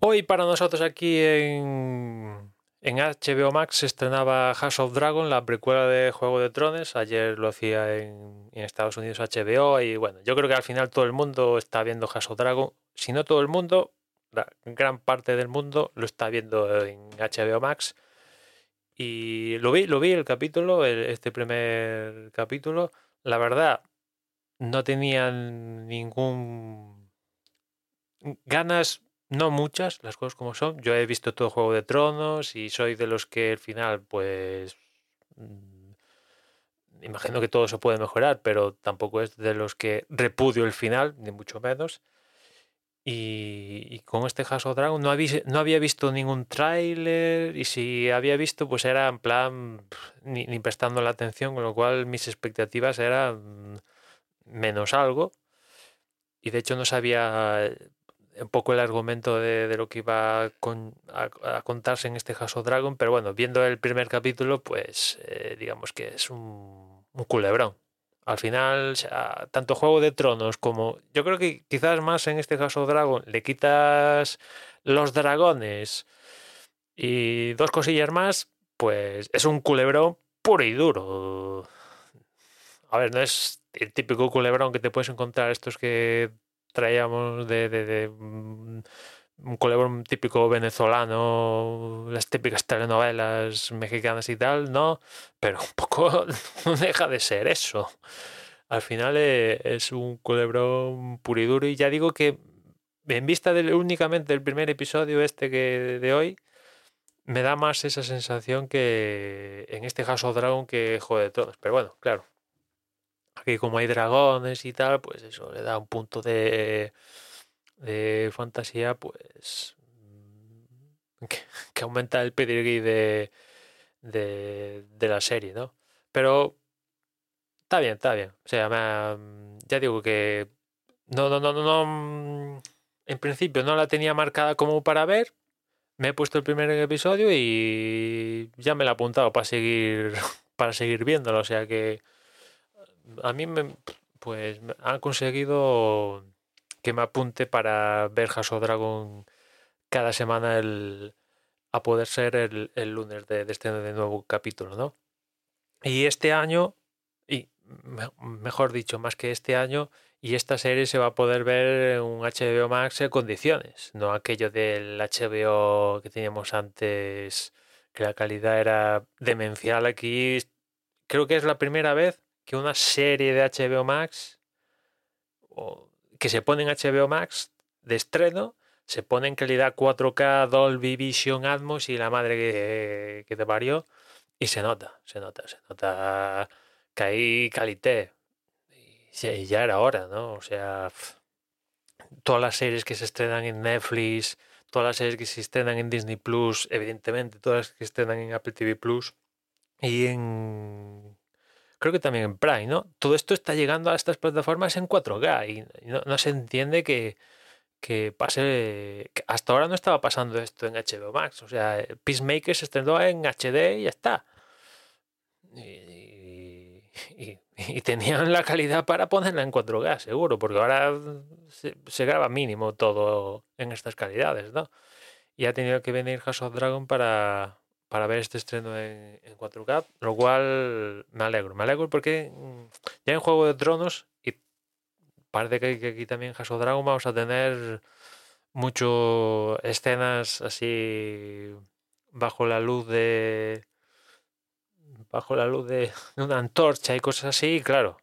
Hoy para nosotros aquí en, en HBO Max se estrenaba House of Dragon, la precuela de Juego de Tronos. Ayer lo hacía en, en Estados Unidos HBO y bueno, yo creo que al final todo el mundo está viendo House of Dragon. Si no todo el mundo, la gran parte del mundo lo está viendo en HBO Max. Y lo vi, lo vi el capítulo, el- este primer capítulo. La verdad, no tenía ningún ganas, no muchas, las cosas como son. Yo he visto todo Juego de Tronos y soy de los que al final, pues, mm, imagino que todo se puede mejorar, pero tampoco es de los que repudio el final, ni mucho menos. Y, y con este House Dragon no había, no había visto ningún tráiler y si había visto pues era en plan ni, ni prestando la atención, con lo cual mis expectativas eran menos algo. Y de hecho no sabía un poco el argumento de, de lo que iba a, con- a- a contarse en este of Dragon, pero bueno, viendo el primer capítulo, pues eh, digamos que es un, culebrón. Al final, tanto Juego de Tronos como. Yo creo que quizás más en este caso Dragon le quitas los dragones y dos cosillas más, pues es un culebrón puro y duro. A ver, no es el típico culebrón que te puedes encontrar estos que traíamos de, de- mm, un culebrón típico venezolano, las típicas telenovelas mexicanas y tal, no, pero un poco no deja de ser eso. Al final eh, es un culebrón puro y duro y ya digo que en vista del, únicamente del primer episodio este que de hoy, me da más esa sensación que en este House of Dragon que Juego de Tronos. Pero bueno, claro. Aquí como hay dragones y tal, pues eso le da un punto de, de fantasía, pues mm, que, aumenta el pedigrí de, de, la serie, ¿no? Pero está bien, está bien. O sea, ha- ya digo que no, no, no, no, no, mm, en principio no la tenía marcada como para ver. Me he puesto el primer episodio y ya me la he apuntado para seguir, para seguir viéndolo. O sea que a mí me, pues han conseguido que me apunte para ver House of Dragon cada semana el, a poder ser el, el lunes de, de este nuevo capítulo, ¿no? Y este año, y me- mejor dicho, más que este año, y esta serie se va a poder ver en un HBO Max en condiciones, no aquello del HBO que teníamos antes, que la calidad era demencial. Aquí creo que es la primera vez que una serie de HBO Max o que se pone en HBO Max de estreno se pone en calidad 4K, Dolby Vision, Atmos y la madre que, que te parió. Y se nota, se nota, se nota que hay calité. Y ya era hora, ¿no? O sea, todas las series que se estrenan en Netflix, todas las series que se estrenan en Disney Plus, evidentemente, todas las que se estrenan en Apple TV Plus y en. Creo que también en Prime, ¿no? Todo esto está llegando a estas plataformas en 4K y no, se entiende que, pase. hasta ahora no estaba pasando esto en HBO Max. O sea, Peacemaker se estrenó en HD y ya está. Y tenían la calidad para ponerla en 4K, seguro, porque ahora se, se graba mínimo todo en estas calidades, ¿no? Y ha tenido que venir House of Dragon para, para ver este estreno en, en 4K, lo cual me alegro. Me alegro porque mm, ya en Juego de Tronos, y parece que, que aquí también en of Dragon vamos a tener mucho escenas así bajo la luz de bajo la luz de una antorcha y cosas así, y claro.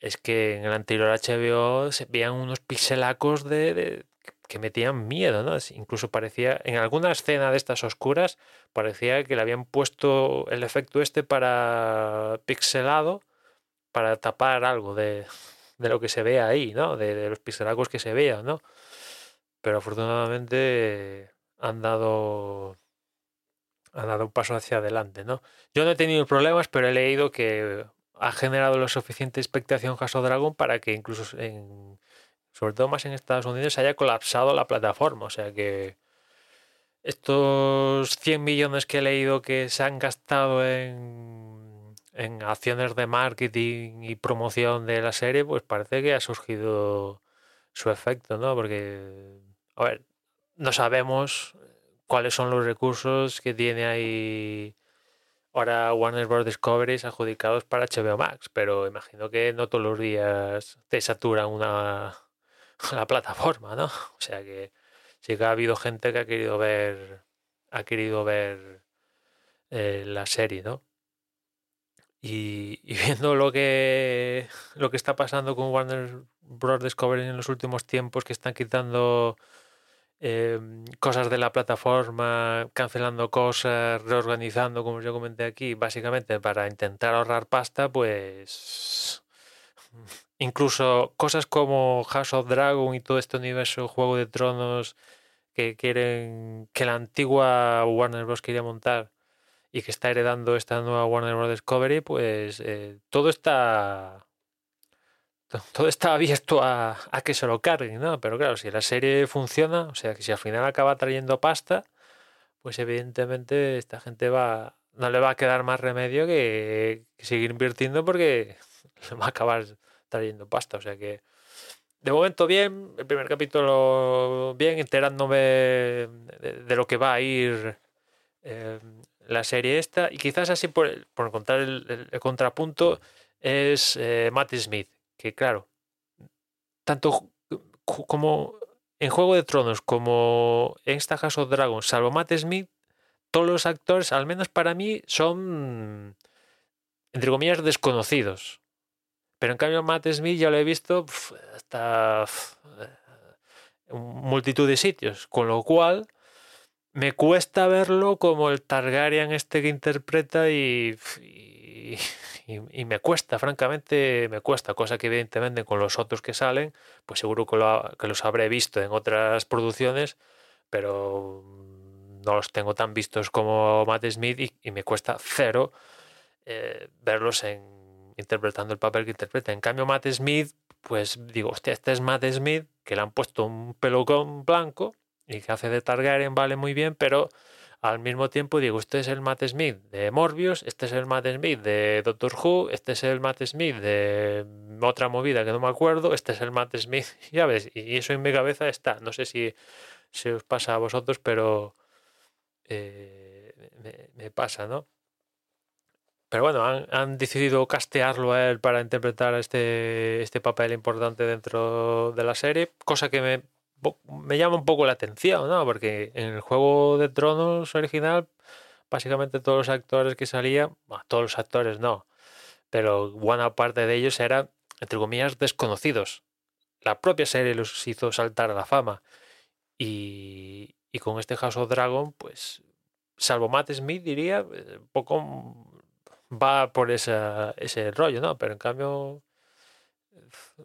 Es que en el anterior HBO se veían unos pixelacos de- que metían miedo, ¿no? Incluso parecía, en alguna escena de estas oscuras, parecía que le habían puesto el efecto este para pixelado para tapar algo de, de lo que se ve ahí, ¿no? De, los pixelacos que se vean, ¿no? Pero afortunadamente han dado han dado un paso hacia adelante, ¿no? Yo no he tenido problemas, pero he leído que ha generado la suficiente expectación of Dragon para que incluso en, sobre todo más en Estados Unidos, haya colapsado la plataforma. O sea que estos 100 millones que he leído que se han gastado en, en acciones de marketing y promoción de la serie, pues parece que ha surgido su efecto, ¿no? Porque, a ver, no sabemos cuáles son los recursos que tiene ahí ahora Warner Bros. Discovery adjudicados para HBO Max, pero imagino que no todos los días te saturan una la plataforma, ¿no? O sea que sí que ha habido gente que ha querido ver ha querido ver eh, la serie, ¿no? Y, viendo lo que lo que está pasando con Warner Bros. Discovery en los últimos tiempos, que están quitando eh, cosas de la plataforma, cancelando cosas, reorganizando, como yo comenté aquí, básicamente para intentar ahorrar pasta, pues incluso cosas como House of Dragon y todo este universo Juego de Tronos que quieren que la antigua Warner Bros. quería montar y que está heredando esta nueva Warner Bros. Discovery, pues eh, todo está to- todo está abierto a, que se lo carguen, ¿no? Pero claro, si la serie funciona, o sea, que si al final acaba trayendo pasta, pues evidentemente esta gente va, no le va a quedar más remedio que, que seguir invirtiendo porque le va a acabar trayendo pasta. O sea que, de momento bien, el primer capítulo bien, enterándome de, lo que va a ir eh, la serie esta. Y quizás así por, por encontrar el, contrapunto es eh, Matt Smith, que claro, tanto como en Juego de Tronos como en esta House of Dragon, salvo Matt Smith, todos los actores, al menos para mí, son, entre comillas, desconocidos. Pero en cambio Matt Smith ya lo he visto hasta eh, multitud de sitios, con lo cual me cuesta verlo como el Targaryen este que interpreta y, y, me cuesta, francamente me cuesta, cosa que evidentemente con los otros que salen, pues seguro que, los habré visto en otras producciones, pero no los tengo tan vistos como Matt Smith y, y me cuesta cero eh, verlos en interpretando el papel que interpreta. En cambio, Matt Smith, pues digo, hostia, este es Matt Smith, que le han puesto un pelucón blanco y que hace de Targaryen, vale muy bien, pero al mismo tiempo digo, este es el Matt Smith de Morbius, este es el Matt Smith de Doctor Who, este es el Matt Smith de otra movida que no me acuerdo, este es el Matt Smith, ya ves, y eso en mi cabeza está. No sé si se os pasa a vosotros, pero eh, me, me pasa, ¿no? Pero bueno, han, decidido castearlo a él para interpretar este, este papel importante dentro de la serie, cosa que me, llama un poco la atención, ¿no? Porque en el Juego de Tronos original, básicamente todos los actores que salían, bueno, todos los actores no, pero buena parte de ellos eran, entre comillas, desconocidos. La propia serie los hizo saltar a la fama. Y, y con este House of Dragon, pues, salvo Matt Smith, diría, eh, poco va por esa, ese rollo, ¿no? Pero en cambio,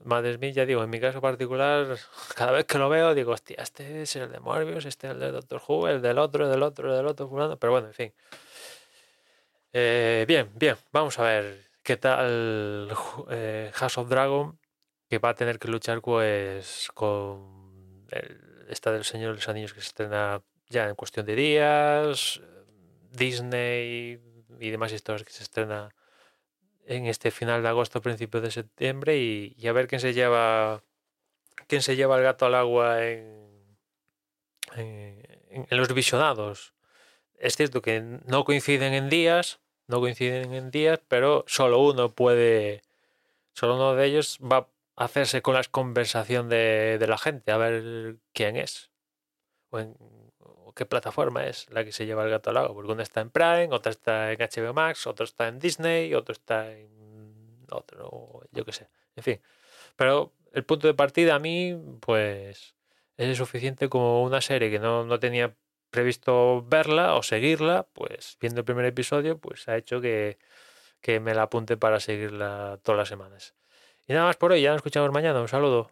Matt Smith, ya digo, en mi caso particular, cada vez que lo veo, digo, hostia, este es el de Morbius, este es el de Doctor Who, el del otro, el del otro, el del otro, fulano. Pero bueno, en fin. Eh, bien, bien, vamos a ver qué tal eh, House of Dragon, que va a tener que luchar pues con esta del Señor de los Anillos que se estrena ya en cuestión de días, Disney y demás historias que se estrena en este final de agosto, principio de septiembre y, a ver quién se lleva quién se lleva el gato al agua en, los visionados. Es cierto que no coinciden en días, no coinciden en días, pero solo uno puede, solo uno de ellos va a hacerse con la conversación de, de la gente, a ver quién es. Qué plataforma es la que se lleva el gato al agua, porque una está en Prime, otra está en HBO Max, otro está en Disney, otro está en otro, yo qué sé, en fin. Pero el punto de partida a mí, pues, es suficiente como una serie que no, no tenía previsto verla o seguirla, pues viendo el primer episodio, pues ha hecho que, que me la apunte para seguirla todas las semanas. Y nada más por hoy, ya nos escuchamos mañana, un saludo.